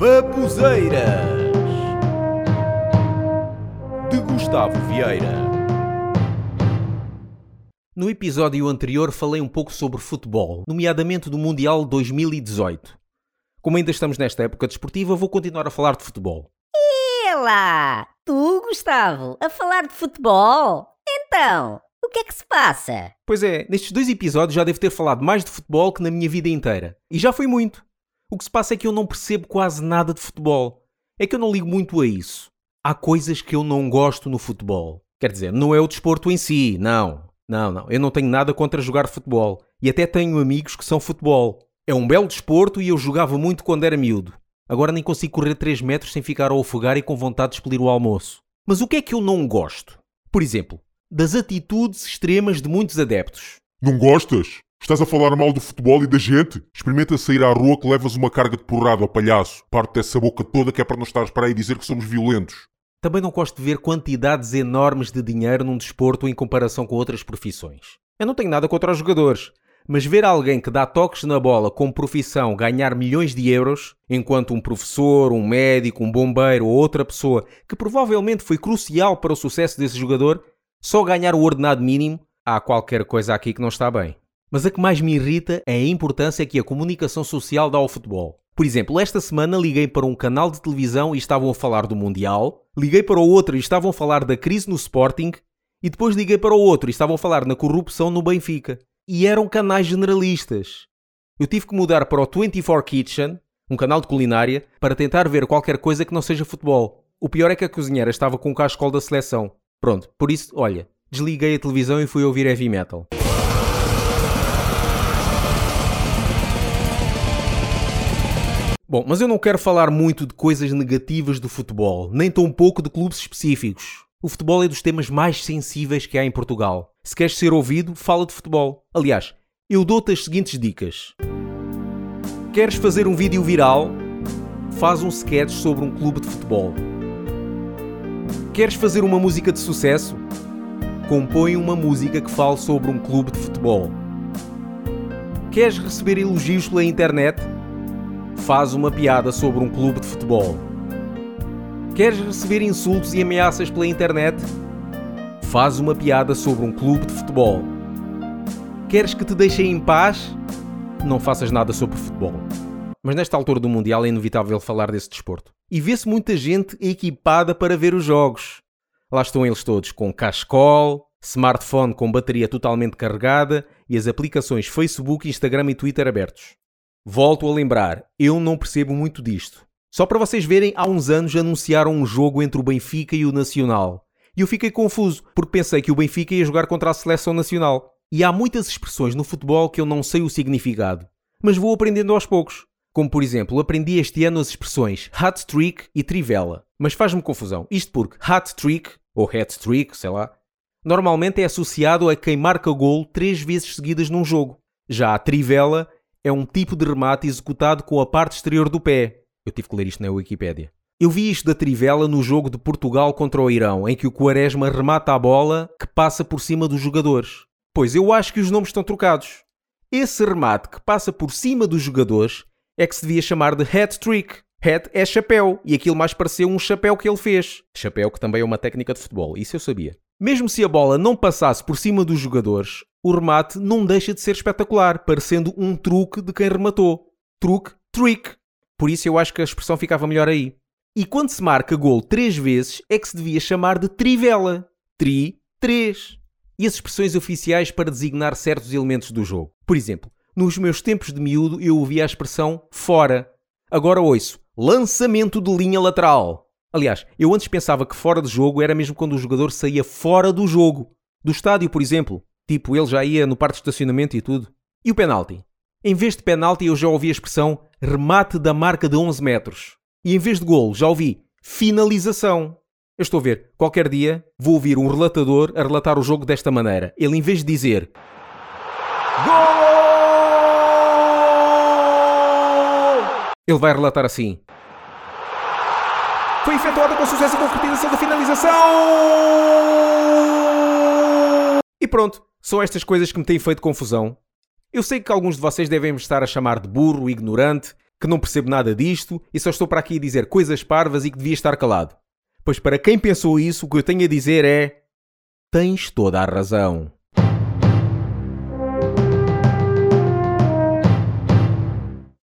Babuzeiras de Gustavo Vieira. No episódio anterior falei um pouco sobre futebol, nomeadamente do Mundial 2018. Como ainda estamos nesta época desportiva, vou continuar a falar de futebol. Ela! Tu, Gustavo, a falar de futebol? Então, o que é que se passa? Pois é, nestes dois episódios já devo ter falado mais de futebol que na minha vida inteira. E já foi muito. O que se passa é que eu não percebo quase nada de futebol. É que eu não ligo muito a isso. Há coisas que eu não gosto no futebol. Quer dizer, não é o desporto em si, não. Não, não. Eu não tenho nada contra jogar futebol. E até tenho amigos que são futebol. É um belo desporto e eu jogava muito quando era miúdo. Agora nem consigo correr 3 metros sem ficar a ofegar e com vontade de expelir o almoço. Mas o que é que eu não gosto? Por exemplo, das atitudes extremas de muitos adeptos. Não gostas? Estás a falar mal do futebol e da gente? Experimenta sair à rua que levas uma carga de porrada palhaço. Parte dessa boca toda que é para não estares para aí dizer que somos violentos. Também não gosto de ver quantidades enormes de dinheiro num desporto em comparação com outras profissões. Eu não tenho nada contra os jogadores, mas ver alguém que dá toques na bola com profissão ganhar milhões de euros, enquanto um professor, um médico, um bombeiro ou outra pessoa que provavelmente foi crucial para o sucesso desse jogador, só ganhar o ordenado mínimo, há qualquer coisa aqui que não está bem. Mas a que mais me irrita é a importância que a comunicação social dá ao futebol. Por exemplo, esta semana liguei para um canal de televisão e estavam a falar do Mundial, liguei para o outro e estavam a falar da crise no Sporting, e depois liguei para o outro e estavam a falar na corrupção no Benfica. E eram canais generalistas. Eu tive que mudar para o 24 Kitchen, um canal de culinária, para tentar ver qualquer coisa que não seja futebol. O pior é que a cozinheira estava com o cascol da seleção. Pronto, por isso, olha, desliguei a televisão e fui ouvir heavy metal. Bom, mas eu não quero falar muito de coisas negativas do futebol, nem tão pouco de clubes específicos. O futebol é dos temas mais sensíveis que há em Portugal. Se queres ser ouvido, fala de futebol. Aliás, eu dou-te as seguintes dicas. Queres fazer um vídeo viral? Faz um sketch sobre um clube de futebol. Queres fazer uma música de sucesso? Compõe uma música que fale sobre um clube de futebol. Queres receber elogios pela internet? Faz uma piada sobre um clube de futebol. Queres receber insultos e ameaças pela internet? Faz uma piada sobre um clube de futebol. Queres que te deixem em paz? Não faças nada sobre futebol. Mas nesta altura do Mundial é inevitável falar desse desporto. E vê-se muita gente equipada para ver os jogos. Lá estão eles todos com cascol, smartphone com bateria totalmente carregada e as aplicações Facebook, Instagram e Twitter abertos. Volto a lembrar, eu não percebo muito disto. Só para vocês verem, há uns anos anunciaram um jogo entre o Benfica e o Nacional. E eu fiquei confuso, porque pensei que o Benfica ia jogar contra a seleção nacional. E há muitas expressões no futebol que eu não sei o significado, mas vou aprendendo aos poucos. Como por exemplo, aprendi este ano as expressões hat trick e trivela. Mas faz-me confusão. Isto porque hat trick, ou hat trick, sei lá, normalmente é associado a quem marca gol três vezes seguidas num jogo. Já a trivela é um tipo de remate executado com a parte exterior do pé. Eu tive que ler isto na Wikipédia. Eu vi isto da trivela no jogo de Portugal contra o Irão, em que o Quaresma remata a bola que passa por cima dos jogadores. Pois eu acho que os nomes estão trocados. Esse remate que passa por cima dos jogadores é que se devia chamar de hat trick. Hat é chapéu, e aquilo mais pareceu um chapéu que ele fez. Chapéu que também é uma técnica de futebol, isso eu sabia. Mesmo se a bola não passasse por cima dos jogadores, o remate não deixa de ser espetacular, parecendo um truque de quem rematou. Truque, trick. Por isso eu acho que a expressão ficava melhor aí. E quando se marca gol três vezes, é que se devia chamar de trivela. Tri, três. E as expressões oficiais para designar certos elementos do jogo. Por exemplo, nos meus tempos de miúdo eu ouvia a expressão fora. Agora ouço lançamento de linha lateral. Aliás, eu antes pensava que fora de jogo era mesmo quando o jogador saía fora do jogo. Do estádio, por exemplo. Tipo, ele já ia no parque de estacionamento e tudo. E o penalti? Em vez de penalti, eu já ouvi a expressão remate da marca de 11 metros. E em vez de gol, já ouvi finalização. Eu estou a ver, qualquer dia vou ouvir um relatador a relatar o jogo desta maneira. Ele, em vez de dizer Gol! Ele vai relatar assim: Foi efetuada com sucesso a concretização da finalização! E pronto, são estas coisas que me têm feito confusão. Eu sei que alguns de vocês devem me estar a chamar de burro, ignorante, que não percebo nada disto e só estou para aqui dizer coisas parvas e que devia estar calado. Pois para quem pensou isso, o que eu tenho a dizer é: tens toda a razão.